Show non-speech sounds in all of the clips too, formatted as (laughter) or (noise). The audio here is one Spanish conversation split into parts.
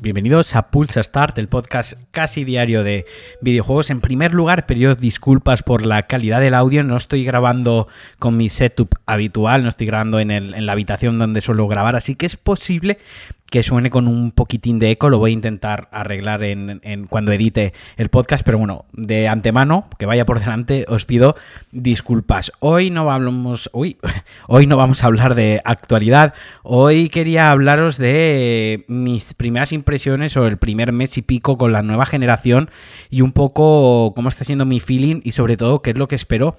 Bienvenidos a Pulsa Start, el podcast casi diario de videojuegos. En primer lugar, pedidos disculpas por la calidad del audio. No estoy grabando con mi setup habitual, no estoy grabando en, en la habitación donde suelo grabar, así que es posible que suene con un poquitín de eco, lo voy a intentar arreglar en, cuando edite el podcast, pero bueno, de antemano, que vaya por delante, os pido disculpas. Hoy no vamos, uy, (laughs) hoy no vamos a hablar de actualidad, hoy quería hablaros de mis primeras impresiones o el primer mes y pico con la nueva generación y un poco cómo está siendo mi feeling y sobre todo qué es lo que espero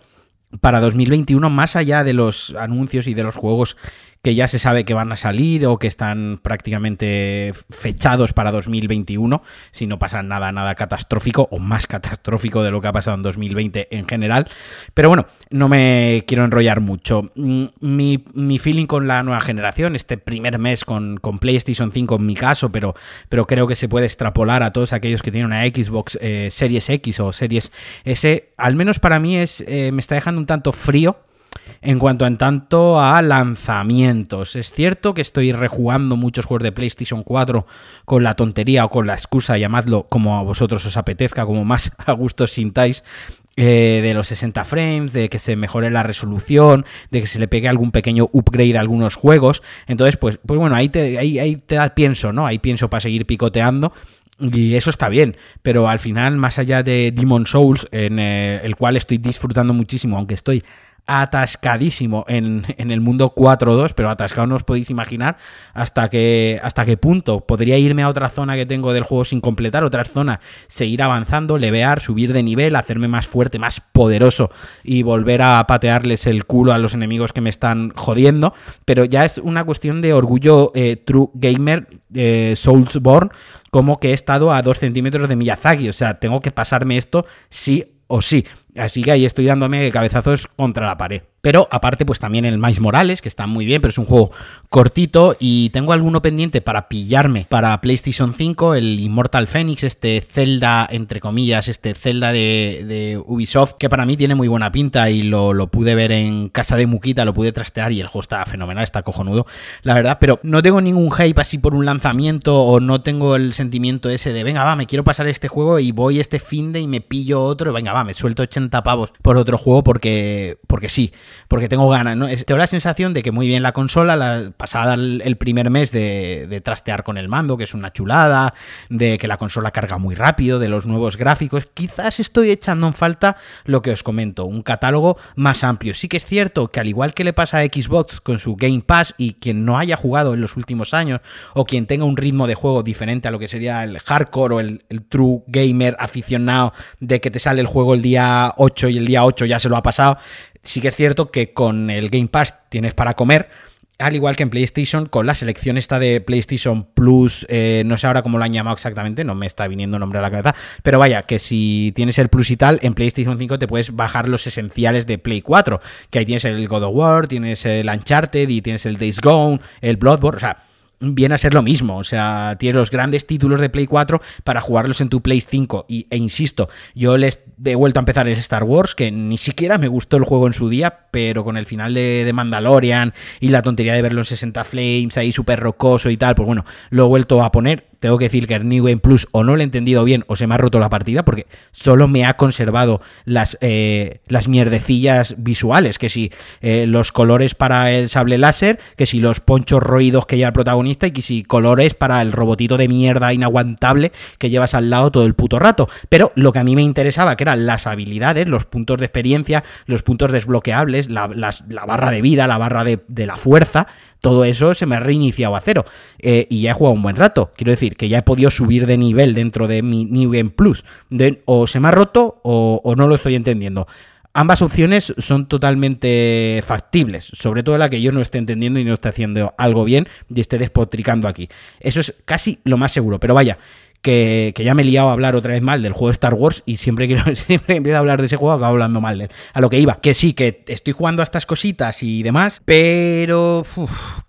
para 2021 más allá de los anuncios y de los juegos que ya se sabe que van a salir o que están prácticamente fechados para 2021, si no pasa nada, nada catastrófico o más catastrófico de lo que ha pasado en 2020 en general. Pero bueno, no me quiero enrollar mucho. Mm, mi, feeling con la nueva generación, este primer mes con, con, PlayStation 5 en mi caso, pero, pero creo que se puede extrapolar a todos aquellos que tienen una Xbox eh, Series X o Series S, al menos para mí es, eh, me está dejando un tanto frío en cuanto en tanto a lanzamientos, es cierto que estoy rejugando muchos juegos de PlayStation 4 con la tontería o con la excusa, llamadlo como a vosotros os apetezca, como más (laughs) a gusto sintáis, eh, de los 60 frames, de que se mejore la resolución, de que se le pegue algún pequeño upgrade a algunos juegos. Entonces, pues, pues bueno, ahí te, ahí, te da pienso, ¿no? Ahí pienso para seguir picoteando. Y eso está bien, pero al final, más allá de Demon Souls, en eh, el cual estoy disfrutando muchísimo, aunque estoy atascadísimo en, el mundo 4.2, pero atascado no os podéis imaginar hasta qué, hasta qué punto. Podría irme a otra zona que tengo del juego sin completar, otra zona, seguir avanzando, levear, subir de nivel, hacerme más fuerte, más poderoso y volver a patearles el culo a los enemigos que me están jodiendo. Pero ya es una cuestión de orgullo eh, true gamer, eh, Soulsborne, como que he estado a dos centímetros de Miyazaki. O sea, tengo que pasarme esto sí o sí. Así que ahí estoy dándome cabezazos contra la pared. Pero aparte, pues también el Mais Morales, que está muy bien, pero es un juego cortito. Y tengo alguno pendiente para pillarme para PlayStation 5, el Immortal Phoenix, este Zelda, entre comillas, este Zelda de, Ubisoft, que para mí tiene muy buena pinta y lo, pude ver en casa de Muquita, lo pude trastear y el juego está fenomenal, está cojonudo, la verdad. Pero no tengo ningún hype así por un lanzamiento o no tengo el sentimiento ese de, venga, va, me quiero pasar este juego y voy este fin de y me pillo otro, venga, va, me suelto 80 pavos por otro juego porque, porque sí porque tengo ganas, ¿no? Tengo la sensación de que muy bien la consola, la, pasada el, primer mes de, trastear con el mando, que es una chulada, de que la consola carga muy rápido, de los nuevos gráficos, quizás estoy echando en falta lo que os comento, un catálogo más amplio. Sí que es cierto que al igual que le pasa a Xbox con su Game Pass y quien no haya jugado en los últimos años o quien tenga un ritmo de juego diferente a lo que sería el hardcore o el true gamer aficionado de que te sale el juego el día 8 y el día 8 ya se lo ha pasado, Sí que es cierto que con el Game Pass tienes para comer, al igual que en PlayStation, con la selección esta de PlayStation Plus, eh, no sé ahora cómo lo han llamado exactamente, no me está viniendo nombre a la cabeza, pero vaya, que si tienes el Plus y tal, en PlayStation 5 te puedes bajar los esenciales de Play 4, que ahí tienes el God of War, tienes el Uncharted y tienes el Days Gone, el Bloodborne, o sea viene a ser lo mismo. O sea, tienes los grandes títulos de Play 4 para jugarlos en tu Play 5. Y, e insisto, yo les he vuelto a empezar el Star Wars, que ni siquiera me gustó el juego en su día, pero con el final de, Mandalorian y la tontería de verlo en 60 Flames, ahí súper rocoso y tal, pues bueno, lo he vuelto a poner tengo que decir que el New Plus o no lo he entendido bien o se me ha roto la partida porque solo me ha conservado las, eh, las mierdecillas visuales, que si eh, los colores para el sable láser, que si los ponchos roídos que lleva el protagonista y que si colores para el robotito de mierda inaguantable que llevas al lado todo el puto rato. Pero lo que a mí me interesaba, que eran las habilidades, los puntos de experiencia, los puntos desbloqueables, la, barra de vida, la barra de, de la fuerza, todo eso se me ha reiniciado a cero. Eh, y ya he jugado un buen rato. Quiero decir que ya he podido subir de nivel dentro de mi New Game Plus. o se me ha roto o, no lo estoy entendiendo. Ambas opciones son totalmente factibles, sobre todo la que yo no esté entendiendo y no esté haciendo algo bien y esté despotricando aquí. Eso es casi lo más seguro, pero vaya, que, ya me he liado a hablar otra vez mal del juego de Star Wars y siempre quiero (laughs) siempre empiezo a hablar de ese juego acabo hablando mal de él. A lo que iba, que sí, que estoy jugando a estas cositas y demás, pero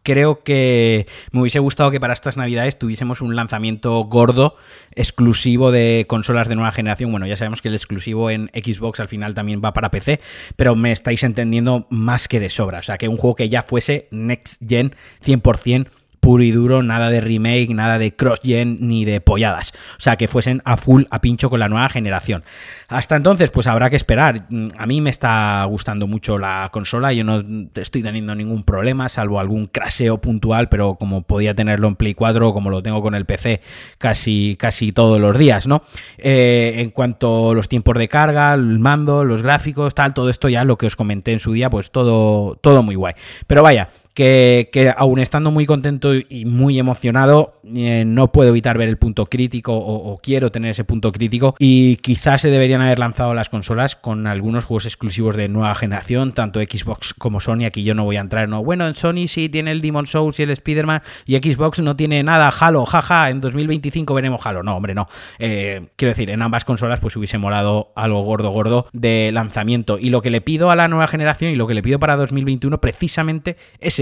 creo que me hubiese gustado que para estas navidades tuviésemos un lanzamiento gordo exclusivo de consolas de nueva generación. Bueno, ya sabemos que el exclusivo en Xbox al final también va para PC, pero me estáis entendiendo más que de sobra. O sea, que un juego que ya fuese next gen 100% puro y duro, nada de remake, nada de cross-gen ni de polladas. O sea, que fuesen a full, a pincho con la nueva generación. Hasta entonces, pues habrá que esperar. Mm, a mí me está gustando mucho la consola, yo no estoy teniendo ningún problema, salvo algún craseo puntual, pero como podía tenerlo en Play 4 como lo tengo con el PC casi, casi todos los días, ¿no? Eh, en cuanto a los tiempos de carga, el mando, los gráficos, tal, todo esto ya lo que os comenté en su día, pues todo, todo muy guay. Pero vaya, que, aún estando muy contento y muy emocionado, eh, no puedo evitar ver el punto crítico o, quiero tener ese punto crítico. Y quizás se deberían haber lanzado las consolas con algunos juegos exclusivos de nueva generación, tanto Xbox como Sony, aquí yo no voy a entrar, no, bueno, en Sony sí tiene el Demon Souls y el Spider-Man y Xbox no tiene nada, Halo, jaja, en 2025 veremos Halo, no, hombre, no. Eh, quiero decir, en ambas consolas pues hubiese molado algo gordo, gordo de lanzamiento. Y lo que le pido a la nueva generación y lo que le pido para 2021 precisamente es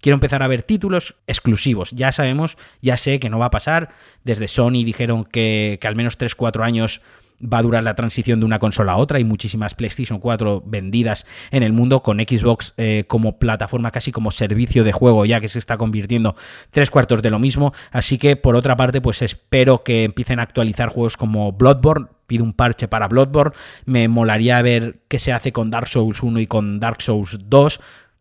Quiero empezar a ver títulos exclusivos. Ya sabemos, ya sé que no va a pasar. Desde Sony dijeron que, al menos 3-4 años va a durar la transición de una consola a otra. Hay muchísimas PlayStation 4 vendidas en el mundo con Xbox eh, como plataforma, casi como servicio de juego, ya que se está convirtiendo tres cuartos de lo mismo. Así que por otra parte, pues espero que empiecen a actualizar juegos como Bloodborne. Pido un parche para Bloodborne. Me molaría ver qué se hace con Dark Souls 1 y con Dark Souls 2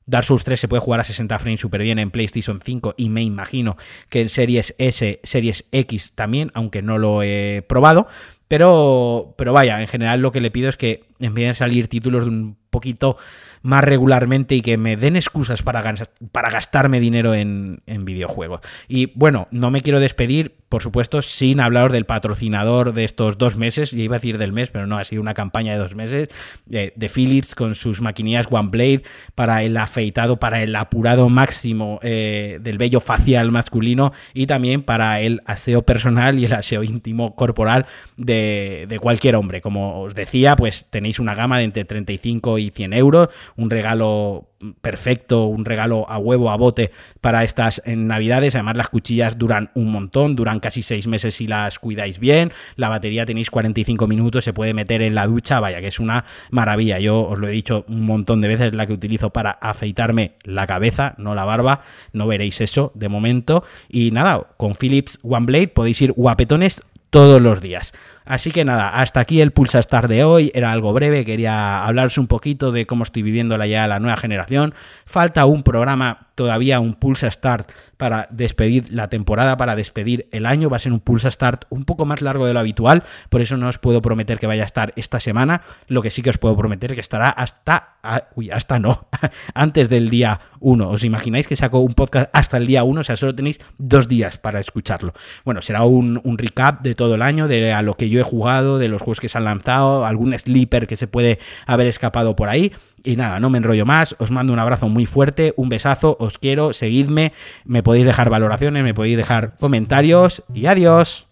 Dark Souls 3 se puede jugar a 60 frames súper bien en PlayStation 5 y me imagino que en Series S, Series X también, aunque no lo he probado. Pero, pero vaya, en general lo que le pido es que empiecen a salir títulos de un poquito más regularmente y que me den excusas para, para gastarme dinero en, videojuegos. Y bueno, no me quiero despedir, por supuesto, sin hablaros del patrocinador de estos dos meses, y iba a decir del mes, pero no, ha sido una campaña de dos meses, de, Philips con sus maquinillas OneBlade para el afeitado, para el apurado máximo eh, del vello facial masculino y también para el aseo personal y el aseo íntimo corporal de, de cualquier hombre. Como os decía, pues tenéis una gama de entre 35 y 100 euros, un regalo perfecto, un regalo a huevo, a bote para estas navidades. Además, las cuchillas duran un montón, duran casi seis meses si las cuidáis bien. La batería tenéis 45 minutos, se puede meter en la ducha, vaya que es una maravilla. Yo os lo he dicho un montón de veces, la que utilizo para afeitarme la cabeza, no la barba. No veréis eso de momento. Y nada, con Philips OneBlade podéis ir guapetones todos los días. Así que nada, hasta aquí el Pulsa Star de hoy. Era algo breve, quería hablaros un poquito de cómo estoy viviendo ya la nueva generación. Falta un programa, todavía un Pulsa Start para despedir la temporada, para despedir el año. Va a ser un Pulsa Start un poco más largo de lo habitual, por eso no os puedo prometer que vaya a estar esta semana. Lo que sí que os puedo prometer que estará hasta, ah, uy, hasta no, (laughs) antes del día 1. ¿Os imagináis que saco un podcast hasta el día 1? O sea, solo tenéis dos días para escucharlo. Bueno, será un, un, recap de todo el año, de a lo que yo he jugado, de los juegos que se han lanzado, algún sleeper que se puede haber escapado por ahí. Y nada, no me enrollo más, os mando un abrazo muy fuerte, un besazo, os quiero, seguidme, me podéis dejar valoraciones, me podéis dejar comentarios y adiós.